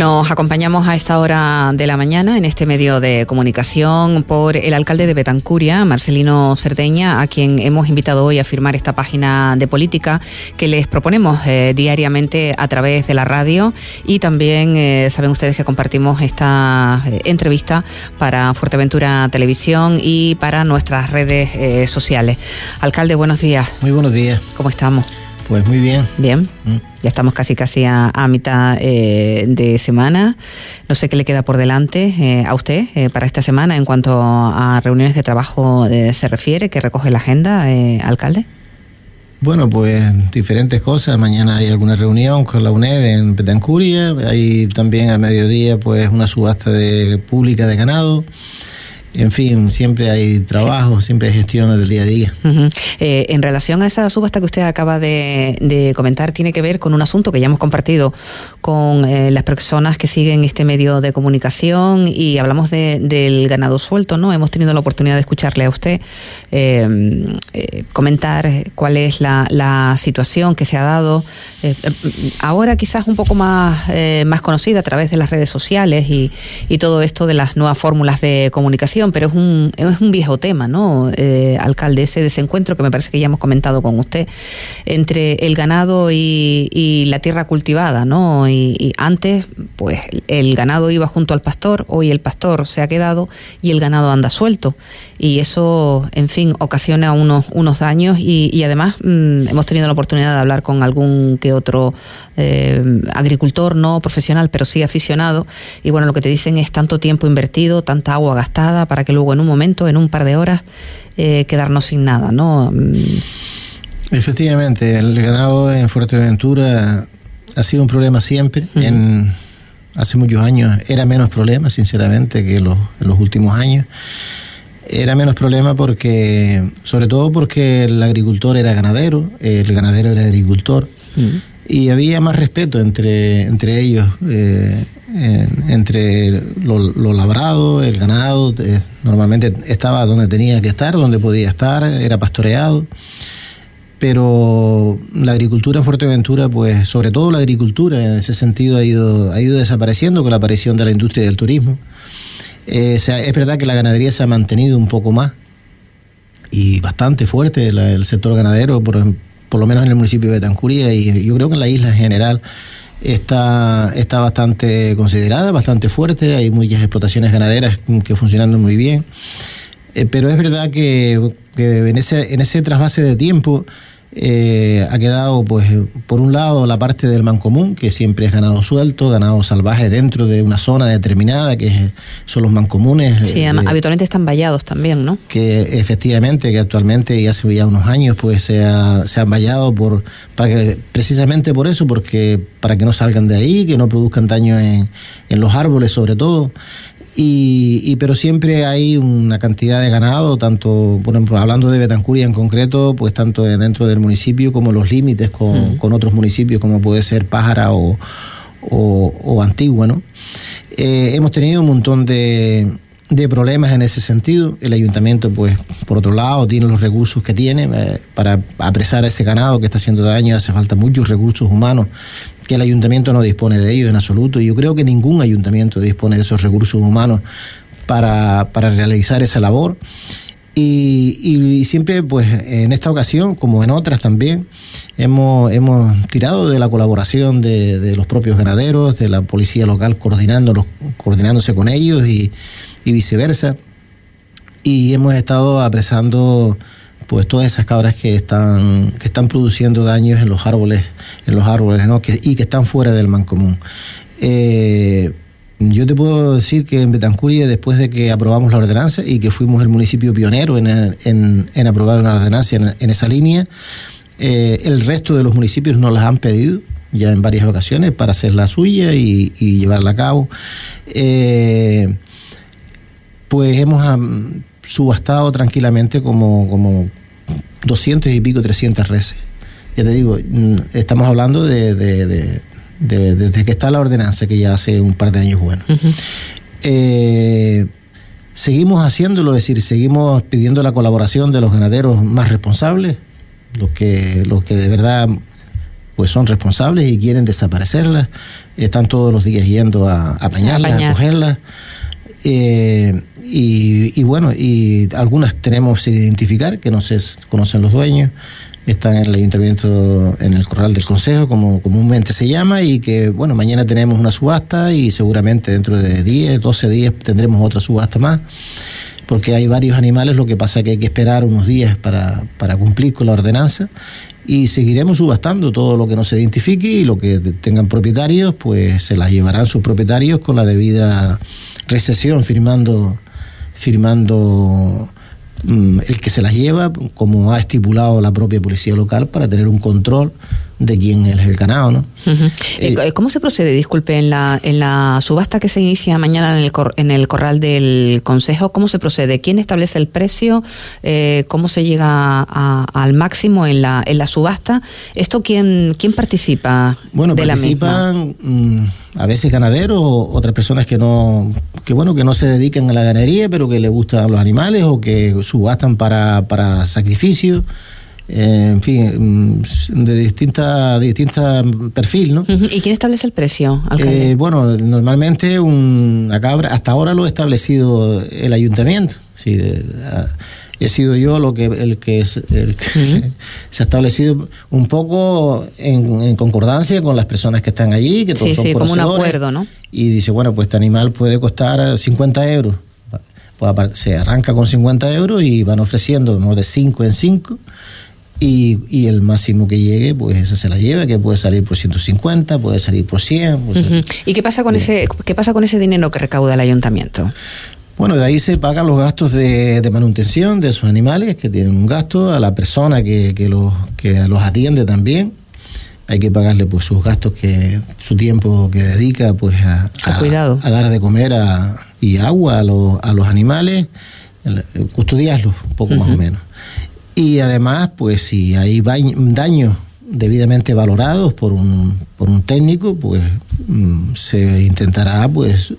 Nos acompañamos a esta hora de la mañana en este medio de comunicación por el alcalde de Betancuria, Marcelino Cerdeña, a quien hemos invitado hoy a firmar esta página de política que les proponemos eh, diariamente a través de la radio y también eh, saben ustedes que compartimos esta eh, entrevista para Fuerteventura Televisión y para nuestras redes sociales. Alcalde, buenos días. Muy buenos días. ¿Cómo estamos? Pues muy bien. Bien. Mm. Ya estamos casi casi a, mitad eh, de semana. No sé qué le queda por delante eh, a usted eh, para esta semana en cuanto a reuniones de trabajo se refiere, que recoge la agenda, alcalde. Bueno, pues diferentes cosas. Mañana hay alguna reunión con la UNED en Petancuria. Hay también a mediodía pues una subasta de pública de ganado. En fin, siempre hay trabajo, siempre hay gestión del día a día. Eh, en relación a esa subasta que usted acaba de, comentar, tiene que ver con un asunto que ya hemos compartido con eh, las personas que siguen este medio de comunicación y hablamos del ganado suelto, ¿no? Hemos tenido la oportunidad de escucharle a usted eh, comentar cuál es la, situación que se ha dado, ahora quizás un poco más, más conocida a través de las redes sociales y todo esto de las nuevas fórmulas de comunicación pero es un, es un viejo tema, ¿no, eh, alcalde? Ese desencuentro que me parece que ya hemos comentado con usted entre el ganado y, la tierra cultivada, ¿no? Y, antes, pues el ganado iba junto al pastor, hoy el pastor se ha quedado y el ganado anda suelto. Y eso, en fin, ocasiona unos, unos daños y, además mm, hemos tenido la oportunidad de hablar con algún que otro eh, agricultor, no profesional, pero sí aficionado. Y bueno, lo que te dicen es tanto tiempo invertido, tanta agua gastada para que luego en un momento, en un par de horas, eh, quedarnos sin nada, ¿no? Mm. Efectivamente, el ganado en Fuerteventura ha sido un problema siempre. En hace muchos años era menos problema, sinceramente, que los, en los últimos años. Era menos problema porque, sobre todo porque el agricultor era ganadero, el ganadero era agricultor, y había más respeto entre, entre ellos. Eh, entre lo, labrado, el ganado, eh, normalmente estaba donde tenía que estar, donde podía estar, era pastoreado. Pero la agricultura en Fuerteventura, pues sobre todo la agricultura en ese sentido ha ido, ha ido desapareciendo con la aparición de la industria del turismo. Eh, es verdad que la ganadería se ha mantenido un poco más y bastante fuerte el sector ganadero, por, por lo menos en el municipio de Tancuria y yo creo que en la isla en general está, está bastante considerada, bastante fuerte, hay muchas explotaciones ganaderas que funcionan muy bien, eh, pero es verdad que, que en, ese, en ese trasvase de tiempo eh, ha quedado, pues, por un lado, la parte del mancomún, que siempre es ganado suelto, ganado salvaje dentro de una zona determinada, que son los mancomunes. Sí, eh, habitualmente están vallados también, ¿no? Que efectivamente, que actualmente y hace ya unos años, pues se, se han vallado por, para que, precisamente por eso, porque para que no salgan de ahí, que no produzcan daño en, en los árboles, sobre todo. Y, pero siempre hay una cantidad de ganado, tanto, por ejemplo, hablando de Betancuria en concreto, pues tanto dentro del municipio como los límites con, otros municipios, como puede ser Pájara o, o, Antigua, ¿no? Eh, hemos tenido un montón de, de problemas en ese sentido. El ayuntamiento, pues, por otro lado, tiene los recursos que tiene eh, para apresar a ese ganado que está haciendo daño. Hace falta muchos recursos humanos que el ayuntamiento no dispone de ellos en absoluto. Yo creo que ningún ayuntamiento dispone de esos recursos humanos para, realizar esa labor. Y, siempre, pues, en esta ocasión, como en otras también, hemos, hemos tirado de la colaboración de, los propios ganaderos, de la policía local coordinándose con ellos y, y viceversa. Y hemos estado apresando pues todas esas cabras que están, que están produciendo daños en los árboles, en los árboles, ¿no? y que están fuera del mancomún. Eh, yo te puedo decir que en Betancuria, después de que aprobamos la ordenanza y que fuimos el municipio pionero en, en, aprobar una ordenanza en, esa línea, eh, el resto de los municipios nos las han pedido ya en varias ocasiones para hacer la suya y, llevarla a cabo. Eh, pues hemos subastado tranquilamente como, como 200 y pico, 300 reses. Ya te digo, mm, estamos hablando de, desde que está la ordenanza, que ya hace un par de años bueno. Eh, seguimos haciéndolo, es decir, seguimos pidiendo la colaboración de los ganaderos más responsables, los que, los que de verdad pues son responsables y quieren desaparecerlas. Están todos los días yendo a, apañarlas, a, cogerlas. Eh, y, bueno, y algunas tenemos que identificar, que no se conocen los dueños, están en el ayuntamiento, en el corral del consejo, como comúnmente se llama, y que, bueno, mañana tenemos una subasta y seguramente dentro de 10, 12 días tendremos otra subasta más, porque hay varios animales, lo que pasa es que hay que esperar unos días para, para cumplir con la ordenanza y seguiremos subastando todo lo que no se identifique y lo que tengan propietarios, pues se las llevarán sus propietarios con la debida recesión, firmando, firmando mm, el que se las lleva, como ha estipulado la propia policía local, para tener un control de quién es el ganado, ¿no? Eh, ¿Cómo se procede, disculpe, en la, en la subasta que se inicia mañana en el, en el corral del Consejo? ¿Cómo se procede? ¿Quién establece el precio? Eh, ¿Cómo se llega al máximo en la, en la subasta? ¿Esto quién, quién participa bueno, de participan, mm, a veces ganaderos o otras personas que no, que bueno, que no se dedican a la ganadería, pero que les gustan los animales o que subastan para, para sacrificio. Eh, en fin, mm, de distinta, distinta perfil, ¿no? ¿Y quién establece el precio? Eh, bueno, normalmente una cabra, hasta ahora lo ha establecido el ayuntamiento. Sí, he sido yo lo que el que, es, el que se, ha establecido un poco en, concordancia con las personas que están allí, que todos son sí, como un acuerdo, ¿no? Y dice, bueno, pues este animal puede costar 50 euros. Pues se arranca con 50 euros y van ofreciendo ¿no? de 5 en 5 y, el máximo que llegue, pues esa se la lleva, que puede salir por 150, puede salir por 100. ¿Y qué pasa con ese qué pasa con ese dinero que recauda el ayuntamiento? Bueno, de ahí se pagan los gastos de, manutención de esos animales, que tienen un gasto, a la persona que, que, los, que los atiende también. Hay que pagarle pues sus gastos, que su tiempo que dedica pues a, a, dar de comer y agua a, los, a los animales, custodiarlos un poco más o menos. Y además, pues si hay daños debidamente valorados por un, por un técnico, pues mm, se intentará pues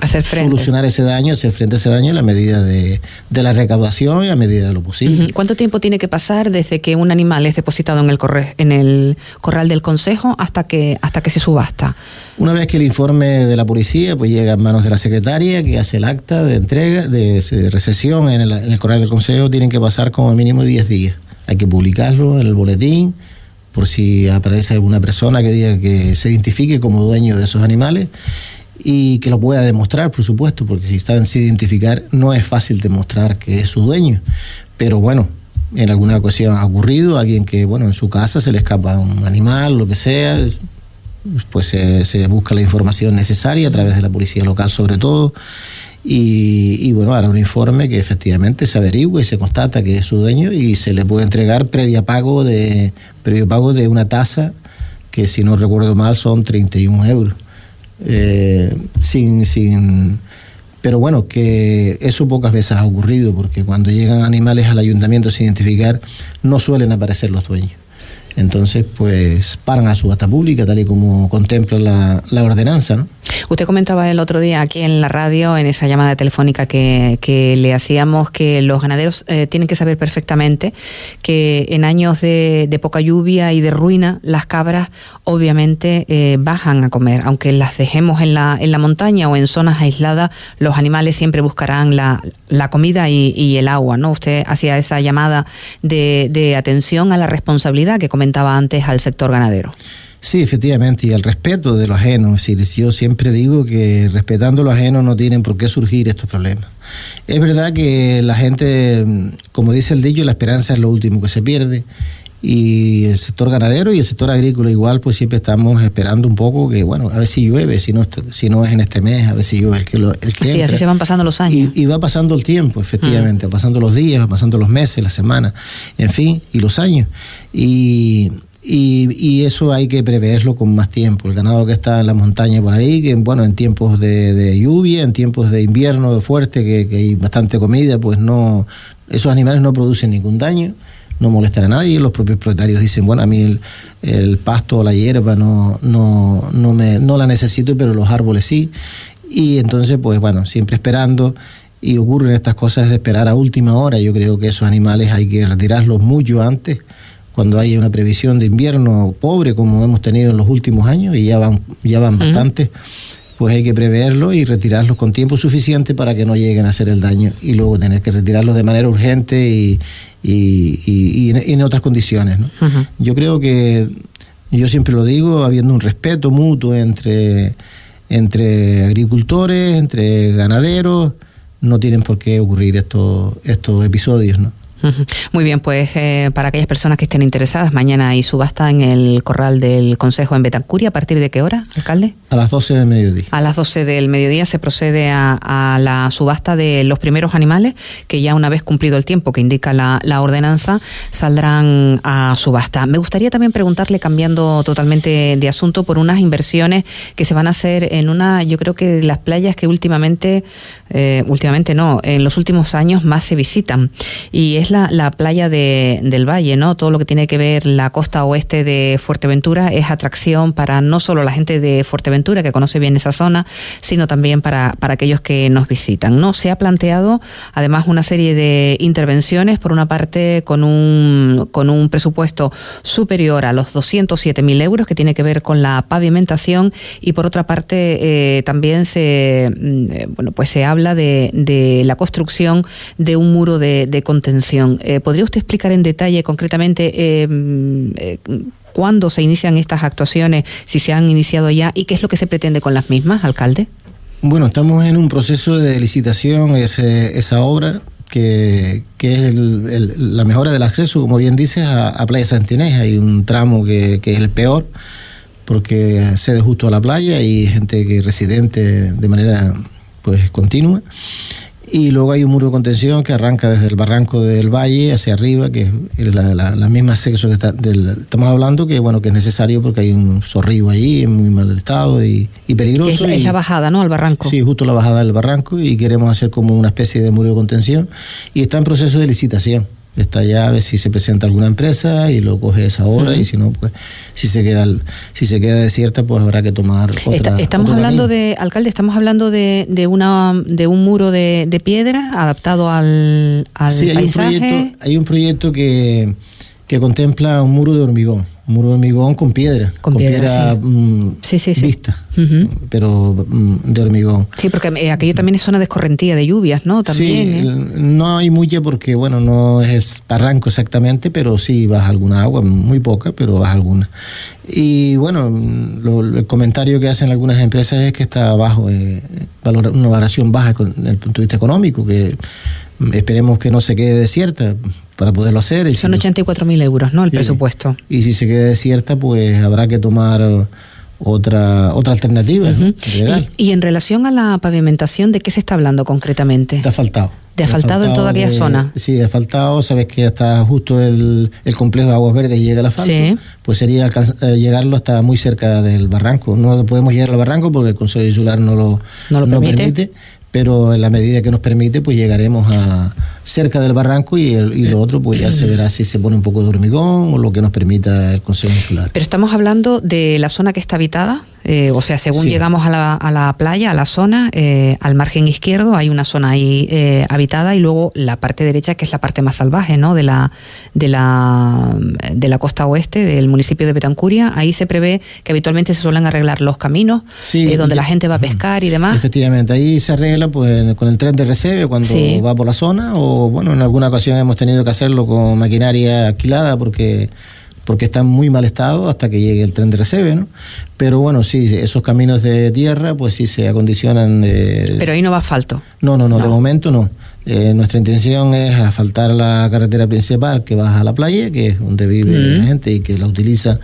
hacer solucionar ese daño, hacer frente a ese daño en la medida de, la recaudación y a medida de lo posible. ¿Cuánto tiempo tiene que pasar desde que un animal es depositado en el, corre, en el corral del consejo hasta que, hasta que se subasta? Una vez que el informe de la policía pues llega en manos de la secretaria que hace el acta de entrega, de, recesión en el, en el, corral del consejo, tienen que pasar como mínimo 10 días. Hay que publicarlo en el boletín por si aparece alguna persona que diga que se identifique como dueño de esos animales y que lo pueda demostrar, por supuesto, porque si están sin identificar no es fácil demostrar que es su dueño. Pero bueno, en alguna ocasión ha ocurrido, alguien que, bueno, en su casa se le escapa un animal, lo que sea, pues se, busca la información necesaria a través de la policía local sobre todo. Y, bueno, hará un informe que efectivamente se averigua y se constata que es su dueño y se le puede entregar previa pago de, previo pago de una tasa que si no recuerdo mal son 31 euros eh, sin, sin, pero bueno, que eso pocas veces ha ocurrido, porque cuando llegan animales al ayuntamiento sin identificar, no suelen aparecer los dueños. Entonces, pues paran a subasta pública, tal y como contempla la, la ordenanza, ¿no? Usted comentaba el otro día aquí en la radio, en esa llamada telefónica que, le hacíamos, que los ganaderos eh, tienen que saber perfectamente que en años de, poca lluvia y de ruina, las cabras obviamente eh, bajan a comer. Aunque las dejemos en la, en la montaña o en zonas aisladas, los animales siempre buscarán la, comida y, el agua. ¿no? Usted hacía esa llamada de, de atención a la responsabilidad que comentaba antes al sector ganadero. Sí, efectivamente, y el respeto de lo ajeno. Es decir, yo siempre digo que respetando lo ajeno no tienen por qué surgir estos problemas. Es verdad que la gente, como dice el dicho, la esperanza es lo último que se pierde. Y el sector ganadero y el sector agrícola igual, pues siempre estamos esperando un poco que, bueno, a ver si llueve, si no, si no es en este mes, a ver si llueve el que, lo, el que Sí, así se van pasando los años. Y, va pasando el tiempo, efectivamente, mm. pasando los días, pasando los meses, las semanas, en fin, y los años. Y y, eso hay que preverlo con más tiempo. El ganado que está en la montaña por ahí, que bueno, en tiempos de, lluvia, en tiempos de invierno fuerte, que, hay bastante comida, pues no, esos animales no producen ningún daño, no molestan a nadie. Los propios propietarios dicen, bueno, a mí el, pasto o la hierba no, no, no, me, no la necesito, pero los árboles sí. Y entonces, pues bueno, siempre esperando y ocurren estas cosas de esperar a última hora. Yo creo que esos animales hay que retirarlos mucho antes cuando hay una previsión de invierno pobre como hemos tenido en los últimos años y ya van, ya van bastante, pues hay que preverlo y retirarlos con tiempo suficiente para que no lleguen a hacer el daño y luego tener que retirarlos de manera urgente y, y, en, otras condiciones. Yo creo que, yo siempre lo digo, habiendo un respeto mutuo entre, entre agricultores, entre ganaderos, no tienen por qué ocurrir estos, estos episodios. ¿no? Muy bien, pues eh, para aquellas personas que estén interesadas, mañana hay subasta en el corral del Consejo en Betancuria. ¿A partir de qué hora, alcalde? A las 12 del mediodía. A las 12 del mediodía se procede a, la subasta de los primeros animales que ya una vez cumplido el tiempo que indica la, ordenanza saldrán a subasta. Me gustaría también preguntarle, cambiando totalmente de asunto, por unas inversiones que se van a hacer en una, yo creo que las playas que últimamente, eh, últimamente no, en los últimos años más se visitan. Y es la, playa de, del Valle, ¿no? Todo lo que tiene que ver la costa oeste de Fuerteventura es atracción para no solo la gente de Fuerteventura que conoce bien esa zona, sino también para, para aquellos que nos visitan, ¿no? Se ha planteado además una serie de intervenciones, por una parte con un, con un presupuesto superior a los 207.000 euros que tiene que ver con la pavimentación y por otra parte eh, también se, mm, eh, bueno, pues se habla de, de la construcción de un muro de contención eh, ¿Podría usted explicar en detalle, concretamente, eh, eh, cuándo se inician estas actuaciones, si se han iniciado ya y qué es lo que se pretende con las mismas, alcalde? Bueno, estamos en un proceso de licitación, esa obra que, es la mejora del acceso, como bien dices, a, Playa Santinés. Hay un tramo que, que, es el peor porque cede justo a la playa y gente que es residente de manera pues continua. Y luego hay un muro de contención que arranca desde el barranco del valle hacia arriba, que es la, la, misma sexo que estamos hablando, que bueno que es necesario porque hay un zorrillo ahí en muy mal estado y, peligroso. es, la bajada, ¿no? Al barranco. Sí, justo la bajada del barranco y queremos hacer como una especie de muro de contención y está en proceso de licitación está ya a ver si se presenta alguna empresa y lo coge esa hora y si no pues si se queda si se queda desierta pues habrá que tomar otra estamos hablando de alcalde estamos hablando de, de una de un muro de, de piedra adaptado al, al sí, hay un proyecto hay un proyecto que que contempla un muro de hormigón muro de hormigón con piedra, con, piedra, mm, vista, pero mm, de hormigón. Sí, porque eh, aquello también es zona de escorrentía de lluvias, ¿no? También, sí, ¿eh? no hay mucha porque, bueno, no es barranco exactamente, pero sí baja alguna agua, muy poca, pero baja alguna. Y bueno, el comentario que hacen algunas empresas es que está bajo, eh, una valoración baja desde el punto de vista económico, que esperemos que no se quede desierta para poderlo hacer. Y Son 84.000 euros, ¿no? El presupuesto. Y si se queda desierta, pues habrá que tomar otra otra alternativa. ¿Y, en relación a la pavimentación, ¿de qué se está hablando concretamente? De asfaltado. De asfaltado, en toda aquella zona. Sí, de asfaltado, sabes que está justo el, el complejo de Aguas Verdes llega el asfalto, pues sería eh, llegarlo hasta muy cerca del barranco. No podemos llegar al barranco porque el Consejo Insular no lo, no lo permite pero en la medida que nos permite, pues llegaremos a cerca del barranco y, y lo otro, pues ya se verá si se pone un poco de hormigón o lo que nos permita el Consejo Insular. Pero estamos hablando de la zona que está habitada, eh, o sea, según llegamos a la, a la, playa, a la zona, eh, al margen izquierdo hay una zona ahí eh, habitada y luego la parte derecha, que es la parte más salvaje, ¿no? De la, de la, de la costa oeste del municipio de Betancuria. Ahí se prevé que habitualmente se suelen arreglar los caminos, donde la gente va a pescar y demás. Efectivamente, ahí se arregla pues con el tren de recebe cuando va por la zona, o bueno, en alguna ocasión hemos tenido que hacerlo con maquinaria alquilada porque porque está en muy mal estado hasta que llegue el tren de recebe, ¿no? Pero bueno, sí, esos caminos de tierra, pues sí se acondicionan. De... Pero ahí no va asfalto. No, no, no, de momento no. Eh, nuestra intención es asfaltar la carretera principal que baja a la playa, que es donde vive la gente y que la utiliza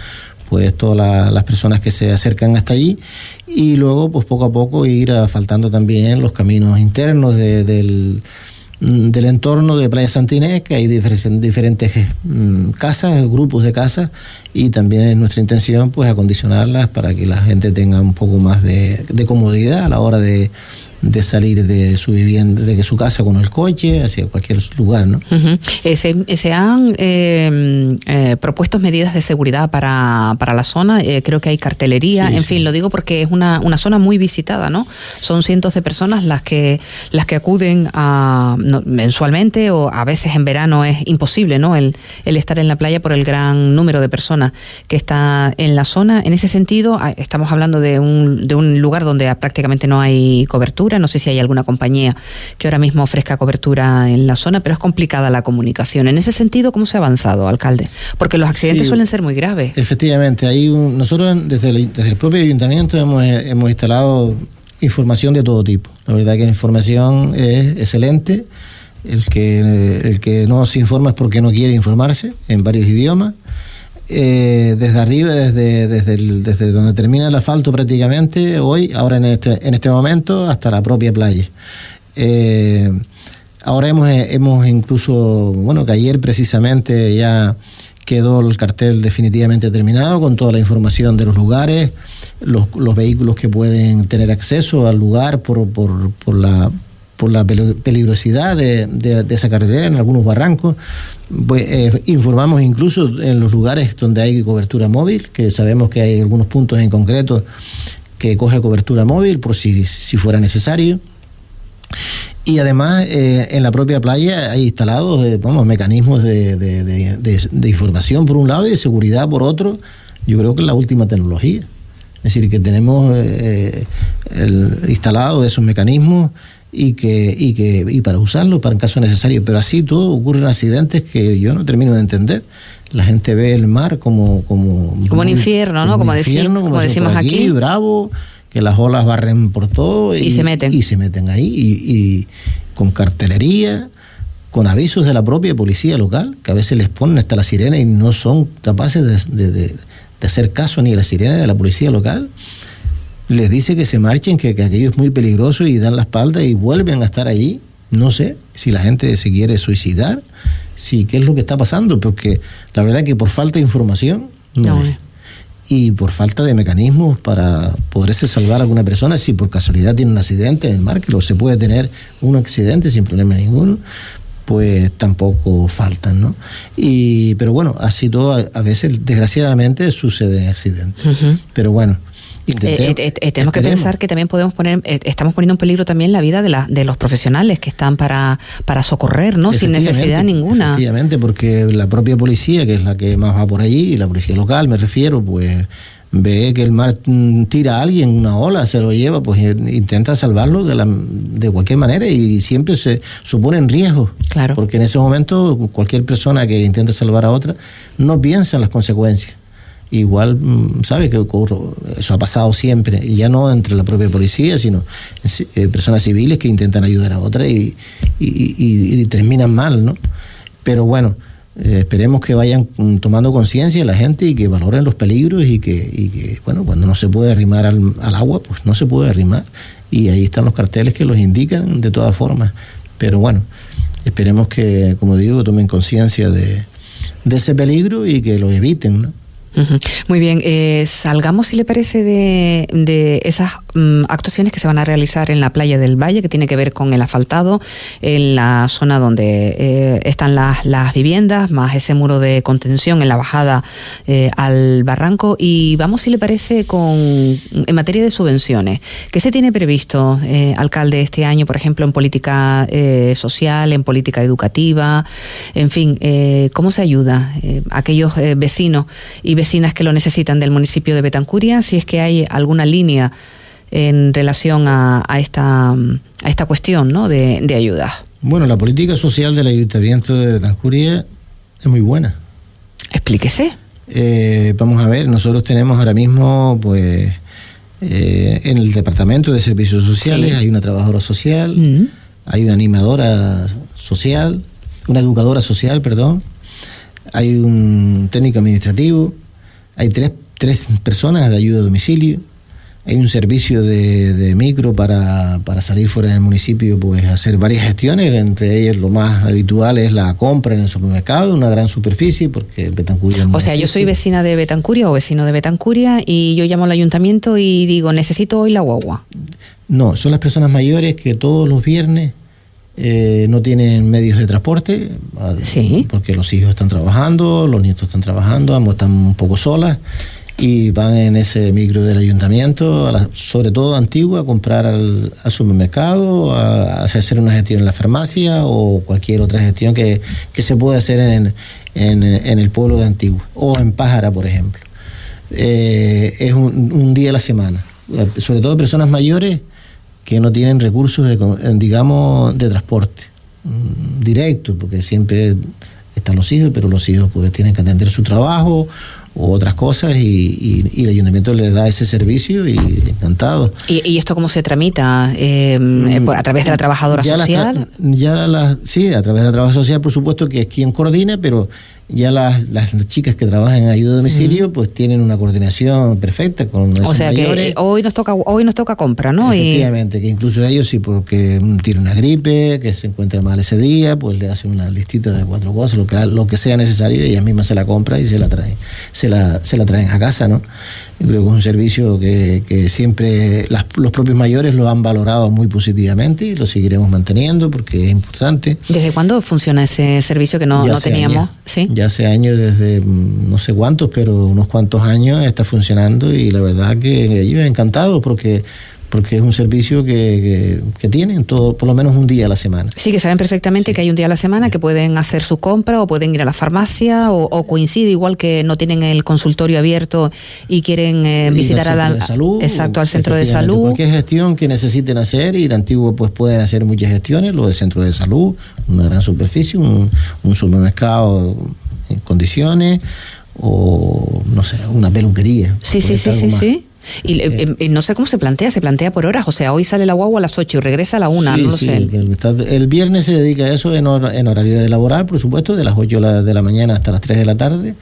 pues todas las personas que se acercan hasta allí y luego pues poco a poco ir asfaltando también los caminos internos del Mm, del entorno de Playa Santinés, que hay diferentes, mm, casas, grupos de casas, y también es nuestra intención pues acondicionarlas para que la gente tenga un poco más de, comodidad a la hora de, de salir de su vivienda, de su casa con el coche hacia cualquier lugar, ¿no? Eh, se, han eh, eh, propuesto medidas de seguridad para, para la zona. creo que hay cartelería. en fin, lo digo porque es una, una zona muy visitada, ¿no? Son cientos de personas las que las que acuden a, mensualmente o a veces en verano es imposible, ¿no? El, el estar en la playa por el gran número de personas que está en la zona. En ese sentido, ah, estamos hablando de un, de un lugar donde prácticamente no hay cobertura no sé si hay alguna compañía que ahora mismo ofrezca cobertura en la zona, pero es complicada la comunicación. En ese sentido, ¿cómo se ha avanzado, alcalde? Porque los accidentes suelen ser muy graves. Efectivamente, hay nosotros desde el, desde el propio ayuntamiento hemos, hemos instalado información de todo tipo. La verdad que la información es excelente. El que, el que no se informa es porque no quiere informarse en varios idiomas. Eh, desde arriba, desde, desde, desde, donde termina el asfalto prácticamente, hoy, ahora en este, en este momento, hasta la propia playa. Eh, ahora hemos, hemos incluso, bueno, que ayer precisamente ya quedó el cartel definitivamente terminado con toda la información de los lugares, los, los vehículos que pueden tener acceso al lugar por, por, por la por la peligrosidad de, de, esa carretera en algunos barrancos. Pues, eh, informamos incluso en los lugares donde hay cobertura móvil, que sabemos que hay algunos puntos en concreto que coge cobertura móvil por si, si fuera necesario. Y además eh, en la propia playa hay instalados eh, vamos, mecanismos de, de, información por un lado y de seguridad por otro. Yo creo que es la última tecnología. Es decir, que tenemos el, instalado esos mecanismos y que, y que y para usarlo para en caso necesario. Pero así todo ocurren accidentes que yo no termino de entender. La gente ve el mar como como como un infierno, ¿no? Como, infierno, como, decimos aquí, bravo, que las olas barren por todo y, se meten y se meten ahí y, con cartelería con avisos de la propia policía local, que a veces les ponen hasta la sirena y no son capaces de, de, de hacer caso ni a la sirena de la policía local les dice que se marchen, que, aquello es muy peligroso y dan la espalda y vuelven a estar allí. No sé si la gente se quiere suicidar, si qué es lo que está pasando, porque la verdad que por falta de información no, y por falta de mecanismos para poderse salvar a alguna persona, si por casualidad tiene un accidente en el mar, que lo se puede tener un accidente sin problema ninguno, pues tampoco faltan, ¿no? Y, pero bueno, así todo a, veces desgraciadamente sucede accidentes. Pero bueno, eh, eh, eh, tenemos que pensar que también podemos poner, estamos poniendo en peligro también la vida de, la, de los profesionales que están para, para socorrer, ¿no? Sin necesidad ninguna. Efectivamente, porque la propia policía, que es la que más va por allí, y la policía local, me refiero, pues ve que el mar mm, tira a alguien, una ola, se lo lleva, pues intenta salvarlo de, la, de cualquier manera y siempre se supone en riesgo. Claro. Porque en ese momento cualquier persona que intenta salvar a otra no piensa en las consecuencias igual mm, sabe que ocurre, eso ha pasado siempre, y ya no entre la propia policía, sino eh, personas civiles que intentan ayudar a otras y, terminan mal, ¿no? Pero bueno, eh, esperemos que vayan mm, tomando conciencia la gente y que valoren los peligros y que, bueno, cuando no se puede arrimar al, agua, pues no se puede arrimar. Y ahí están los carteles que los indican de todas formas. Pero bueno, esperemos que, como digo, tomen conciencia de ese peligro y que lo eviten, ¿no? Muy bien, eh, salgamos, si le parece, de, de esas mm, actuaciones que se van a realizar en la playa del Valle, que tiene que ver con el asfaltado, en la zona donde eh, están las, las, viviendas, más ese muro de contención en la bajada eh, al barranco. Y vamos, si le parece, con en materia de subvenciones. ¿Qué se tiene previsto, alcalde, este año, por ejemplo, en política social, en política educativa? En fin, ¿cómo se ayuda a aquellos vecinos y vecinos que lo necesitan del municipio de Betancuria, si es que hay alguna línea en relación a, esta, a esta cuestión ¿no? de, ayuda. Bueno, la política social del Ayuntamiento de Betancuria es muy buena. Explíquese. Eh, vamos a ver, nosotros tenemos ahora mismo, pues, eh, en el Departamento de Servicios Sociales hay una trabajadora social, mm. hay una animadora social, una educadora social, perdón, hay un técnico administrativo, hay tres, tres personas de ayuda a domicilio. Hay un servicio de, micro para, salir fuera del municipio, pues hacer varias gestiones, entre ellas lo más habitual es la compra en el supermercado, una gran superficie, porque Betancuria no O sea, yo soy vecina de Betancuria o vecino de Betancuria y yo llamo al ayuntamiento y digo, necesito hoy la guagua. No, son las personas mayores que todos los viernes eh, no tienen medios de transporte, ah, porque los hijos están trabajando, los nietos están trabajando, ambos están un poco solas y van en ese micro del ayuntamiento, sobre todo Antigua, a comprar al, supermercado, a, hacer una gestión en la farmacia o cualquier otra gestión que, se puede hacer en, en, el pueblo de Antigua o en Pájara, por ejemplo. Eh, es un, día a la semana, sobre todo personas mayores que no tienen recursos, de, digamos, de transporte mm, directo, porque siempre están los hijos, pero los hijos pues tienen que atender su trabajo o otras cosas y, el ayuntamiento le da ese servicio y encantado. ¿Y, esto cómo se tramita? Em, eh, ¿A través de la trabajadora social? ya la, sí, a través de la trabajadora social, por supuesto, que es quien coordina, pero ya las, las chicas que trabajan en ayuda a domicilio pues tienen una coordinación perfecta con esos O sea que hoy nos toca hoy nos toca compra, ¿no? Efectivamente, que incluso ellos sí porque tiene una gripe, que se encuentra mal ese día, pues le hacen una listita de cuatro cosas, lo que lo que sea necesario, y ella misma se la compra y se la trae, se la se la traen a casa, ¿no? Creo que es un servicio que, que siempre los propios mayores lo han valorado muy positivamente y lo seguiremos manteniendo porque es importante. ¿Desde cuándo funciona ese servicio que no, no teníamos? ¿Sí? Ya hace años, desde mm, no sé cuántos, pero unos cuantos años está funcionando y la verdad que yo he encantado porque porque es un servicio que, que, tienen todo, por lo menos un día a la semana. Sí, que saben perfectamente que hay un día a la semana que pueden hacer su compra o pueden ir a la farmacia o, coincide igual que no tienen el consultorio abierto y quieren eh, visitar a la salud, exacto al centro de salud. Cualquier gestión que necesiten hacer y de antiguo pues pueden hacer muchas gestiones, lo del centro de salud, una gran superficie, un, un supermercado en condiciones o no sé, una peluquería. Sí, sí, sí, sí, sí. Eh, y, no sé cómo se plantea, se plantea por horas, o sea, hoy sale la guagua a las 8 y regresa a la 1, no lo sé. El, viernes se dedica a eso en, horario de laboral, por supuesto, de las 8 de la mañana hasta las 3 de la tarde,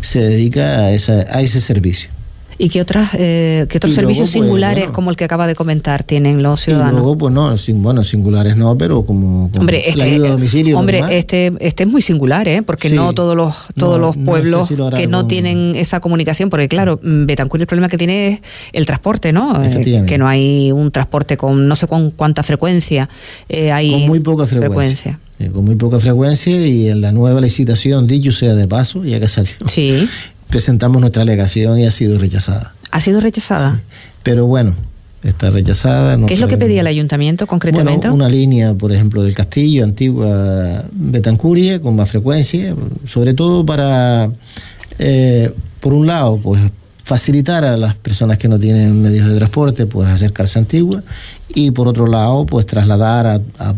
se dedica a, esa, a ese servicio. ¿Y qué, otras, eh, qué otros servicios pues, singulares como el que acaba de comentar tienen los ciudadanos? Y luego, pues no, bueno, singulares no, pero como, hombre, este, la ayuda a domicilio. Hombre, este, este es muy singular, ¿eh? porque no todos los, todos los pueblos que no tienen esa comunicación, porque claro, mm, Betancur el problema que tiene es el transporte, ¿no? Eh, que no hay un transporte con no sé con cuánta frecuencia. Eh, hay con muy poca frecuencia. Eh, con muy poca frecuencia y en la nueva licitación, dicho sea de paso, ya que salió. Sí presentamos nuestra alegación y ha sido rechazada. ¿Ha sido rechazada? Pero bueno, está rechazada. ¿Qué es lo que pedía el ayuntamiento concretamente? una línea, por ejemplo, del Castillo, antigua Betancuria, con más frecuencia, sobre todo para, eh, por un lado, pues facilitar a las personas que no tienen medios de transporte, pues acercarse a Antigua, y por otro lado, pues trasladar a, a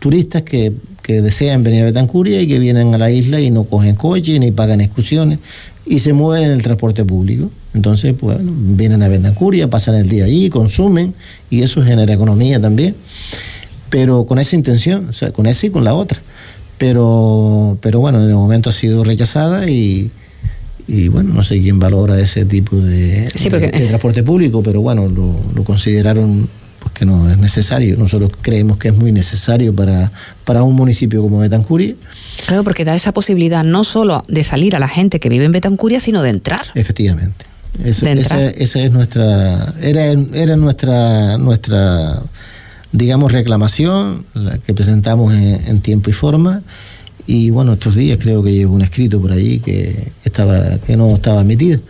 turistas que, que, desean venir a Betancuria y que vienen a la isla y no cogen coche ni pagan excursiones, y se mueven en el transporte público. Entonces, pues, bueno, vienen a Vendacuria, pasan el día allí, consumen y eso genera economía también. Pero con esa intención, o sea, con esa y con la otra. Pero, pero bueno, de momento ha sido rechazada y, y bueno, no sé quién valora ese tipo de, transporte público, pero bueno, lo, lo consideraron pues que no es necesario. Nosotros creemos que es muy necesario para, para un municipio como Betancuria. Claro, porque da esa posibilidad no solo de salir a la gente que vive en Betancuria, sino de entrar. Efectivamente. esa, es nuestra, era, era nuestra, nuestra, digamos, reclamación, la que presentamos en, tiempo y forma. Y bueno, estos días creo que llegó un escrito por allí que, estaba, que no estaba emitido.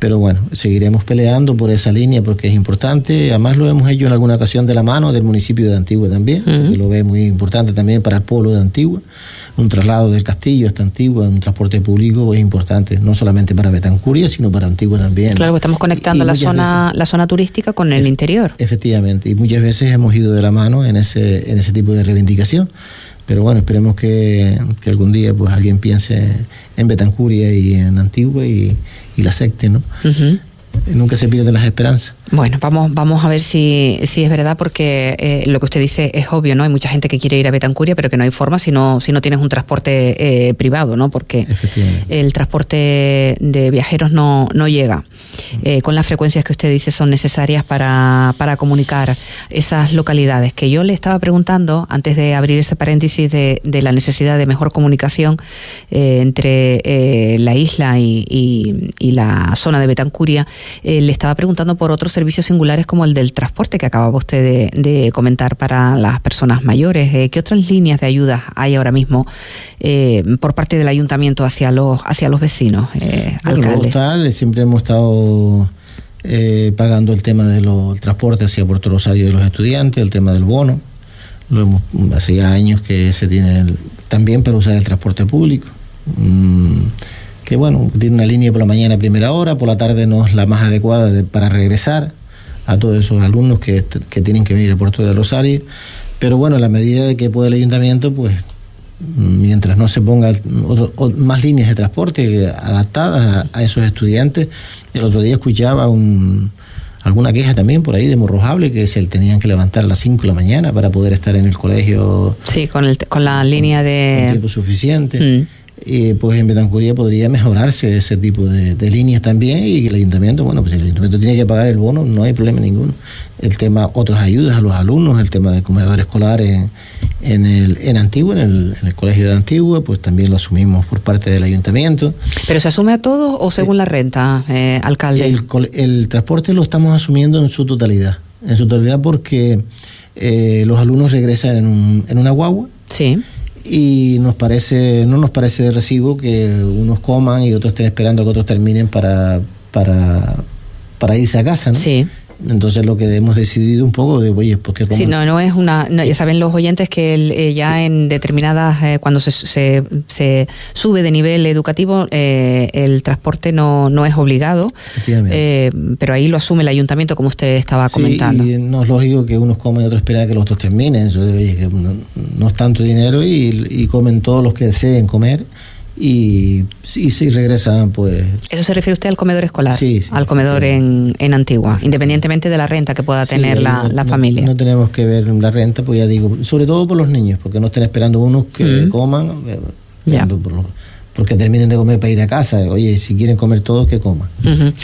Pero bueno, seguiremos peleando por esa línea porque es importante. Además lo hemos hecho en alguna ocasión de la mano del municipio de Antigua también, que lo ve muy importante también para el pueblo de Antigua. Un traslado del castillo hasta Antigua, un transporte público es importante, no solamente para Betancuria, sino para Antigua también. Claro, estamos conectando la zona, la zona turística con el interior. Efectivamente, y muchas veces hemos ido de la mano en ese, en ese tipo de reivindicación. Pero bueno, esperemos que, algún día pues alguien piense en Betancuria y en Antigua y, la acepte, ¿no? Nunca se pierden las esperanzas. Bueno, vamos, vamos a ver si, si es verdad, porque eh, lo que usted dice es obvio, ¿no? Hay mucha gente que quiere ir a Betancuria, pero que no hay forma si no, si no tienes un transporte eh, privado, ¿no? Porque el transporte de viajeros no, no llega eh, con las frecuencias que usted dice son necesarias para, para comunicar esas localidades. Que yo le estaba preguntando, antes de abrir ese paréntesis de, de la necesidad de mejor comunicación entre la isla y, y, y la zona de Betancuria, le estaba preguntando por otros servicios singulares como el del transporte que acababa usted de, comentar para las personas mayores. ¿Qué otras líneas de ayuda hay ahora mismo por parte del ayuntamiento hacia los hacia los vecinos? alcalde? siempre hemos estado eh, pagando el tema del transporte hacia Puerto Rosario de los estudiantes, el tema del bono. Lo hemos, hace años que se tiene también para usar el transporte público. Mm, que bueno, tiene una línea por la mañana a primera hora, por la tarde no es la más adecuada para regresar a todos esos alumnos que, que tienen que venir a Puerto de Rosario. Pero bueno, a la medida de que puede el ayuntamiento, pues mientras no se pongan más líneas de transporte adaptadas a, esos estudiantes. El otro día escuchaba un, alguna queja también por ahí de Morrojable que se tenían que levantar a las 5 de la mañana para poder estar en el colegio. Sí, con, el, con la línea de... tiempo suficiente. Mm. Y pues en Betancuría podría mejorarse ese tipo de, de, líneas también y el ayuntamiento, bueno, pues el ayuntamiento tiene que pagar el bono, no hay problema ninguno. El tema, otras ayudas a los alumnos, el tema del comedor escolar en, en, el, en Antigua, en el, en el, colegio de Antigua, pues también lo asumimos por parte del ayuntamiento. ¿Pero se asume a todo o según la renta, eh, alcalde? El, el, transporte lo estamos asumiendo en su totalidad, en su totalidad porque eh, los alumnos regresan en, un, en una guagua. Sí. Y nos parece, no nos parece de recibo que unos coman y otros estén esperando que otros terminen para, para, para irse a casa, ¿no? Sí. Entonces lo que hemos decidido un poco de, oye, porque como... Sí, no, no es una... ya saben los oyentes que eh, ya en determinadas, eh, cuando se, se, sube de nivel educativo, eh, el transporte no, no es obligado, pero ahí lo asume el ayuntamiento, como usted estaba comentando. Sí, no es lógico que unos comen y otros esperan que los otros terminen, oye, que no, es tanto dinero y, y comen todos los que deseen comer y, si regresan, pues... ¿Eso se refiere usted al comedor escolar? Sí, al comedor en, en, Antigua, independientemente de la renta que pueda tener la, la familia. No, tenemos que ver la renta, pues ya digo, sobre todo por los niños, porque no estén esperando unos que coman, eh, ya porque terminen de comer para ir a casa. Oye, si quieren comer todos, que coman.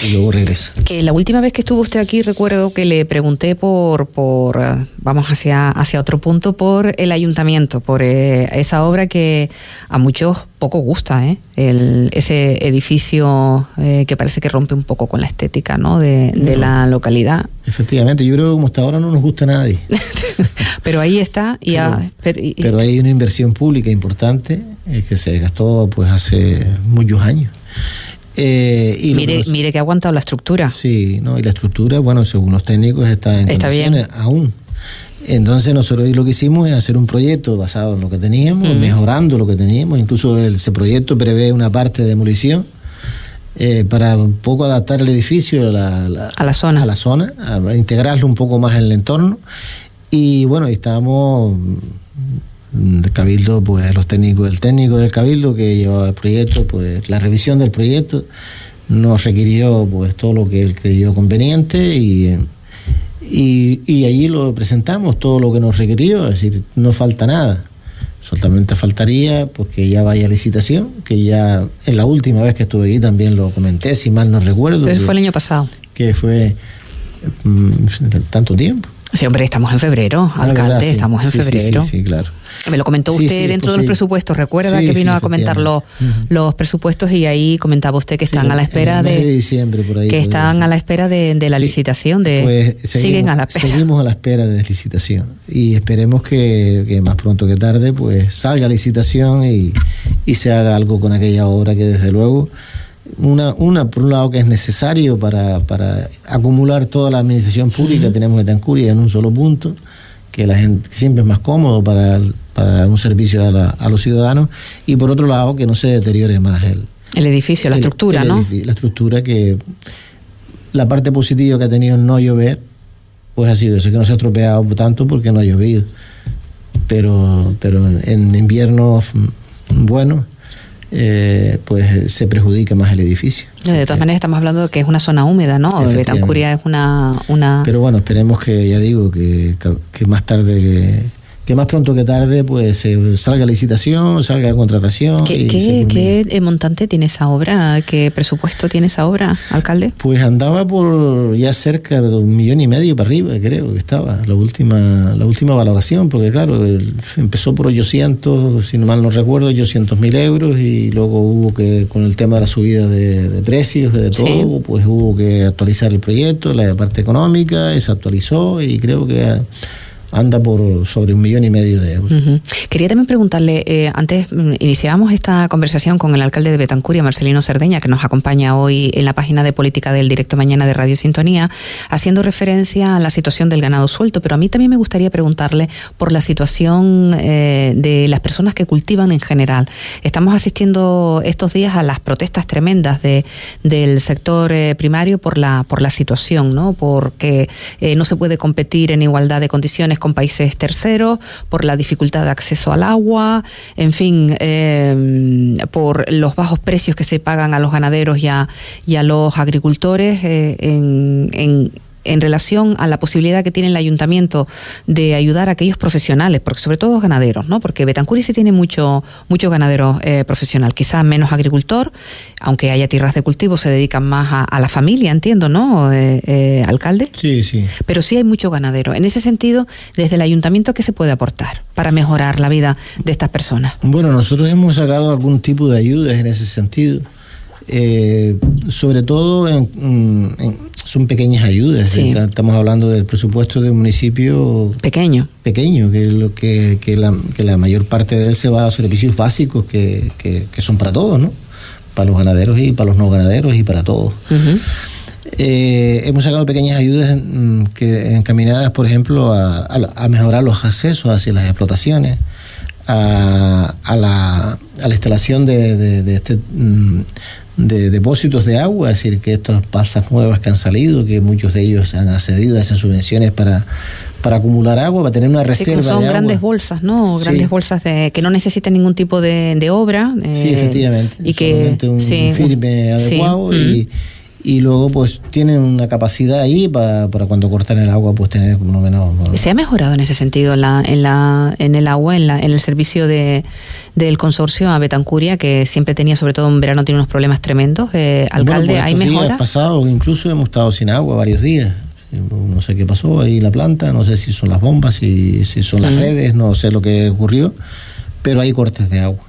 Y luego regresa. Que la última vez que estuvo usted aquí, recuerdo que le pregunté por, por eh, vamos hacia, hacia otro punto, por el ayuntamiento, por eh, esa obra que a muchos poco gusta, ¿eh? El, ese edificio eh, que parece que rompe un poco con la estética ¿no? de, la localidad. Efectivamente, yo creo que como hasta ahora no nos gusta a nadie. pero ahí está. Y pero, hay una inversión pública importante eh, que se gastó pues hace muchos años. Eh, y mire, mire que ha aguantado la estructura. Sí, no, y la estructura, bueno, según los técnicos está en está bien. aún. Entonces nosotros lo que hicimos es hacer un proyecto basado en lo que teníamos, mejorando lo que teníamos. Incluso ese proyecto prevé una parte de demolición eh, para un poco adaptar el edificio a la, zona, a la zona, a integrarlo un poco más en el entorno. Y bueno, estábamos mm, de Cabildo, pues los técnicos, el técnico del Cabildo que llevaba el proyecto, pues la revisión del proyecto nos requirió pues todo lo que él creyó conveniente y y, y allí lo presentamos, todo lo que nos requirió, es decir, no falta nada. Solamente faltaría pues que ya vaya a licitación, que ya en la última vez que estuve aquí también lo comenté, si mal no recuerdo. Pero fue el año pasado. Que fue mm, tanto tiempo. Sí, hombre, estamos en febrero, ah, alcalde, estamos en febrero. Sí, claro. Me lo comentó usted dentro de los presupuestos. Recuerda que vino a comentar los, los presupuestos y ahí comentaba usted que están a la espera de, diciembre por ahí, que están a la espera de, la licitación. De, pues siguen a la espera. Seguimos a la espera de licitación y esperemos que, más pronto que tarde pues salga licitación y, y se haga algo con aquella obra que desde luego una, una, por un lado, que es necesario para, para acumular toda la administración pública, tenemos Tancuria en un solo punto, que la gente siempre es más cómodo para, para un servicio a, a, los ciudadanos, y por otro lado, que no se deteriore más el, el edificio, la estructura, ¿no? la estructura que la parte positiva que ha tenido no llover, pues ha sido eso, que no se ha estropeado tanto porque no ha llovido. Pero, pero en invierno bueno eh, pues se perjudica más el edificio. De todas maneras estamos hablando de que es una zona húmeda, ¿no? Betancuria es una, una... Pero bueno, esperemos que, ya digo, que, que más tarde que más pronto que tarde pues eh, salga licitación, salga contratación. ¿Qué, qué, eh, montante tiene esa obra? ¿Qué presupuesto tiene esa obra, alcalde? Pues andaba por ya cerca de un millón y medio para arriba, creo que estaba, la última, la última valoración, porque claro, empezó por 800, si no mal no recuerdo, 800 mil euros y luego hubo que, con el tema de la subida de, precios, de todo, pues hubo que actualizar el proyecto, la parte económica, se actualizó y creo que anda por sobre un millón y medio de euros. Quería también preguntarle, eh, antes mm, iniciábamos esta conversación con el alcalde de Betancuria, Marcelino Cerdeña, que nos acompaña hoy en la página de política del Directo Mañana de Radio Sintonía, haciendo referencia a la situación del ganado suelto, pero a mí también me gustaría preguntarle por la situación eh, de las personas que cultivan en general. Estamos asistiendo estos días a las protestas tremendas de, del sector eh, primario por la, por la situación, ¿no? porque no se puede competir en igualdad de condiciones con países terceros, por la dificultad de acceso al agua, en fin, eh, por los bajos precios que se pagan a los ganaderos y a, y a los agricultores eh, en, en en relación a la posibilidad que tiene el ayuntamiento de ayudar a aquellos profesionales, porque sobre todo ganaderos, ¿no? Porque Betancuri sí tiene mucho, mucho ganadero eh, profesional, quizás menos agricultor, aunque haya tierras de cultivo, se dedican más a, la familia, entiendo, ¿no, eh, eh, alcalde? Sí, sí. Pero sí hay mucho ganadero. En ese sentido, desde el ayuntamiento, ¿qué se puede aportar para mejorar la vida de estas personas? Bueno, nosotros hemos sacado algún tipo de ayudas en ese sentido. Sobre todo en, son pequeñas ayudas. Estamos hablando del presupuesto de un municipio pequeño. Pequeño, que, lo que, que, la, que la mayor parte de él se va a servicios básicos que, que, son para todos, ¿no? Para los ganaderos y para los no ganaderos y para todos. Eh, hemos sacado pequeñas ayudas mm, que encaminadas, por ejemplo, a, a, mejorar los accesos hacia las explotaciones, a, a la, a la instalación de, de, este mm, de depósitos de agua, es decir, que estas pasas nuevas que han salido, que muchos de ellos han accedido a esas subvenciones para, para acumular agua, para tener una reserva sí, son grandes bolsas, ¿no? Grandes bolsas de, que no necesitan ningún tipo de, obra. sí, efectivamente. Y que un firme adecuado y y luego pues tienen una capacidad ahí para, para cuando cortan el agua pues tener por lo menos se ha mejorado en ese sentido en la en la en el agua en la en el servicio de del consorcio a Betancuria que siempre tenía sobre todo en verano tiene unos problemas tremendos eh, alcalde pues, hay mejora pasado incluso hemos estado sin agua varios días. No sé qué pasó ahí la planta no sé si son las bombas si, si son las redes no sé lo que ocurrió pero hay cortes de agua.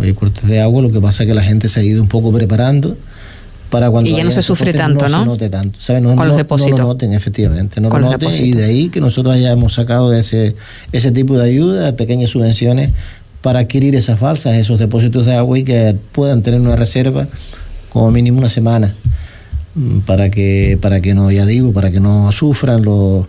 Hay cortes de agua lo que pasa es que la gente se ha ido un poco preparando y ya no se sufre tanto, ¿no? se note tanto. No, Con los depósitos. No lo noten, efectivamente. No lo noten y de ahí que nosotros hayamos sacado ese, ese tipo de ayuda, pequeñas subvenciones para adquirir esas falsas, esos depósitos de agua y que puedan tener una reserva como mínimo una semana mm, para que para que no ya digo para que no sufran los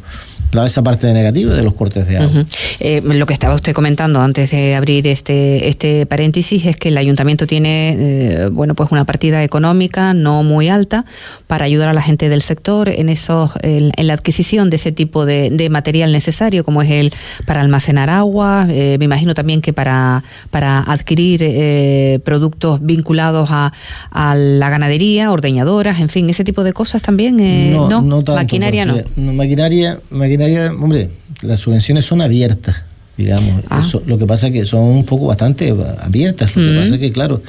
esa parte negativa de los cortes de agua. Eh, lo que estaba usted comentando antes de abrir este, este paréntesis es que el ayuntamiento tiene eh, bueno pues una partida económica no muy alta para ayudar a la gente del sector en esos en, la adquisición de ese tipo de, material necesario como es el para almacenar agua eh, me imagino también que para para adquirir productos vinculados a, a, la ganadería ordeñadoras en fin ese tipo de cosas también no, no, maquinaria no. maquinaria maquinaria hombre, las subvenciones son abiertas, digamos. Ah. lo que pasa es que son un poco bastante abiertas. Lo que pasa es que, claro,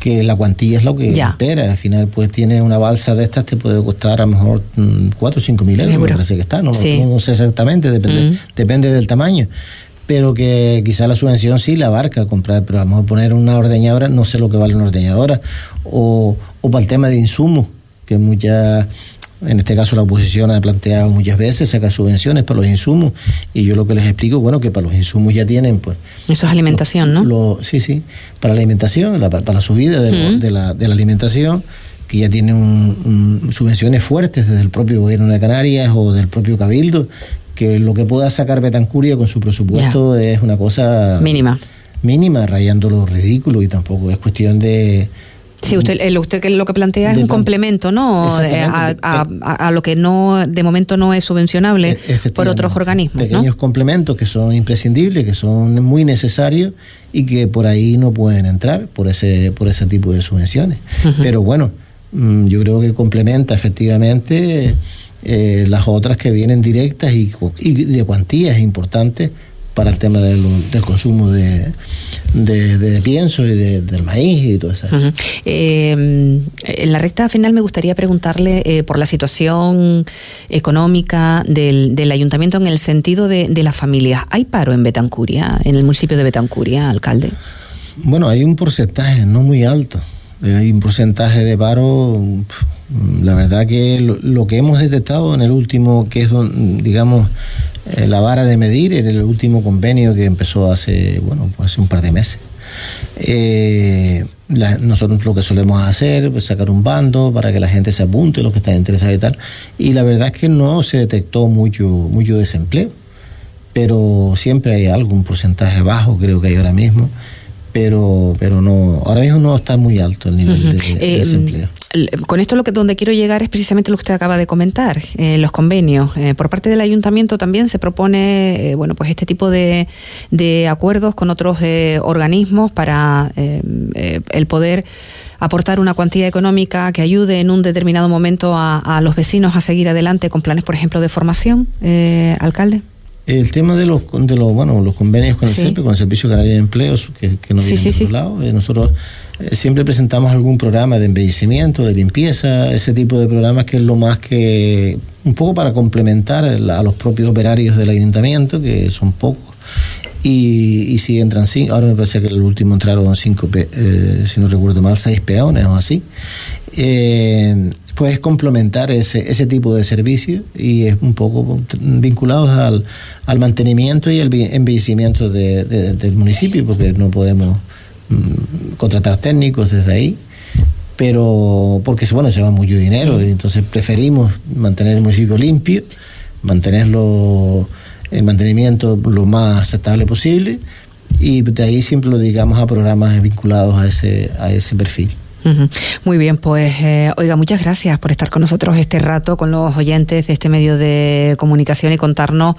que la cuantía es lo que espera. Al final, pues tiene una balsa de estas, te puede costar a lo mejor 4 o 5 mil euros, me parece que está. No, sé exactamente, depende, depende del tamaño. Pero que quizá la subvención sí la abarca comprar, pero vamos a poner una ordeñadora, no sé lo que vale una ordeñadora. O, o para el tema de insumos, que muchas en este caso la oposición ha planteado muchas veces sacar subvenciones para los insumos y yo lo que les explico, bueno, que para los insumos ya tienen pues... Eso es alimentación, ¿no? sí, sí, para la alimentación, para la subida de, la, de la alimentación que ya tienen subvenciones fuertes desde el propio gobierno de Canarias o del propio Cabildo, que lo que pueda sacar Betancuria con su presupuesto es una cosa... Mínima. Mínima, rayando lo ridículo y tampoco es cuestión de Sí, usted, usted lo que plantea es un complemento, ¿no? A, lo que no de momento no es subvencionable e, por otros organismos. Pequeños complementos que son imprescindibles, que son muy necesarios y que por ahí no pueden entrar por ese por ese tipo de subvenciones. Pero bueno, mm, yo creo que complementa efectivamente eh, las otras que vienen directas y, y de cuantías importantes para el tema del, consumo de, de, pienso y del maíz y todo eso. en la recta final me gustaría preguntarle por la situación económica del, del, ayuntamiento en el sentido de, de las familias. ¿Hay paro en Betancuria, en el municipio de Betancuria, alcalde? Bueno, hay un porcentaje no muy alto. Hay un porcentaje de paro, la verdad que lo, que hemos detectado en el último, que es, digamos, eh, la vara de medir, en el último convenio que empezó hace, bueno, hace un par de meses. Eh, nosotros lo que solemos hacer es pues, sacar un bando para que la gente se apunte, los que están interesados y tal. Y la verdad es que no se detectó mucho, mucho desempleo, pero siempre hay algún porcentaje bajo, creo que hay ahora mismo pero pero no ahora mismo no está muy alto el nivel de, eh, desempleo. Con esto lo que donde quiero llegar es precisamente lo que usted acaba de comentar, eh, los convenios. Eh, por parte del ayuntamiento también se propone bueno pues este tipo de, de acuerdos con otros organismos para el poder aportar una cuantía económica que ayude en un determinado momento a, a los vecinos a seguir adelante con planes, por ejemplo, de formación, alcalde. El tema de los, de los, bueno, los convenios con el CEPE, con el Servicio Canario de Empleos, que, que no viene de otro lado, eh, nosotros eh, siempre presentamos algún programa de embellecimiento, de limpieza, ese tipo de programas que es lo más que, un poco para complementar a los propios operarios del ayuntamiento, que son pocos. Y, si entran cinco, ahora me parece que el último entraron cinco, eh, si no recuerdo mal, seis peones o así. Eh, puedes complementar ese, ese tipo de servicio y es un poco vinculados al, al mantenimiento y el embellecimiento de, del municipio, porque no podemos mm, contratar técnicos desde ahí, pero porque bueno, se va mucho dinero, y entonces preferimos mantener el municipio limpio, mantenerlo el mantenimiento lo más aceptable posible y de ahí siempre lo digamos a programas vinculados a ese, a ese perfil. Muy bien, pues eh, oiga, muchas gracias por estar con nosotros este rato, con los oyentes de este medio de comunicación y contarnos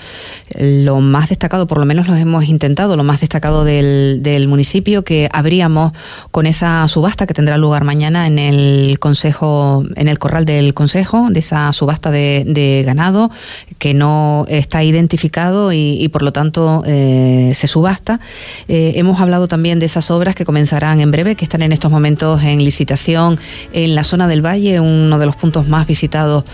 lo más destacado, por lo menos lo hemos intentado, lo más destacado del, del municipio que abríamos con esa subasta que tendrá lugar mañana en el Consejo, en el corral del Consejo, de esa subasta de, ganado que no está identificado y, por lo tanto eh, se subasta. Eh, hemos hablado también de esas obras que comenzarán en breve, que están en estos momentos en visitación en la zona del Valle, uno de los puntos más visitados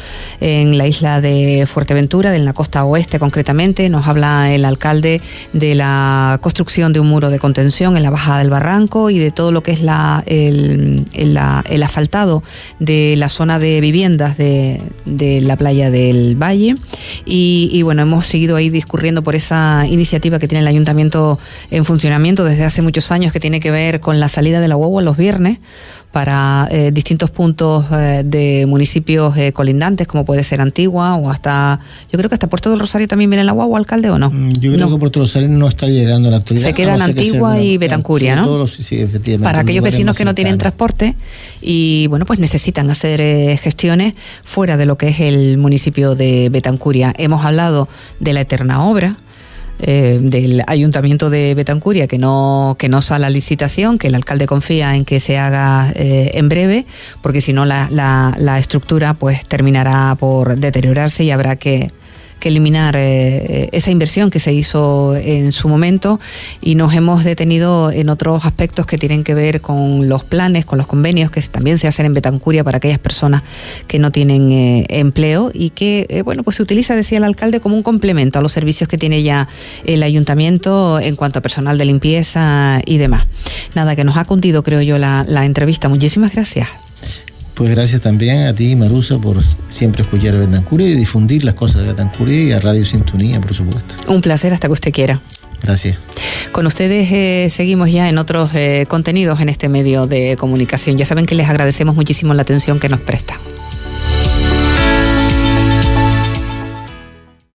en la isla de Fuerteventura, en la costa oeste concretamente. Nos habla el alcalde de la construcción de un muro de contención en la bajada del barranco y de todo lo que es la, el, el, asfaltado de la zona de viviendas de, la playa del Valle. Y, y, bueno, hemos seguido ahí discurriendo por esa iniciativa que tiene el ayuntamiento en funcionamiento desde hace muchos años que tiene que ver con la salida de la guagua los viernes para eh, distintos puntos eh, de municipios eh, colindantes, como puede ser Antigua o hasta, yo creo que hasta Puerto del Rosario también viene el agua, alcalde, ¿o no? Mm, yo creo que Puerto del Rosario no está llegando a la actualidad. Se queda en Antigua y Betancuria, ¿no? para aquellos vecinos que no tienen transporte y, bueno, pues necesitan hacer gestiones fuera de lo que es el municipio de Betancuria. Hemos hablado de la eterna obra, eh, del ayuntamiento de Betancuria que no que no sale a licitación, que el alcalde confía en que se haga eh, en breve, porque si no la, la, la estructura pues terminará por deteriorarse y habrá que que eliminar eh, esa inversión que se hizo en su momento y nos hemos detenido en otros aspectos que tienen que ver con los planes, con los convenios que también se hacen en Betancuria para aquellas personas que no tienen eh, empleo y que, eh, bueno, pues se utiliza, decía el alcalde, como un complemento a los servicios que tiene ya el ayuntamiento en cuanto a personal de limpieza y demás. Nada, que nos ha cundido, creo yo, la entrevista. Muchísimas gracias. Pues gracias también a ti, Marusa, por siempre escuchar a Betancuria y difundir las cosas de Betancuria y a Radio Sintonía, por supuesto. Un placer hasta que usted quiera. Gracias. Con ustedes eh, seguimos ya en otros eh, contenidos en este medio de comunicación. Ya saben que les agradecemos muchísimo la atención que nos prestan.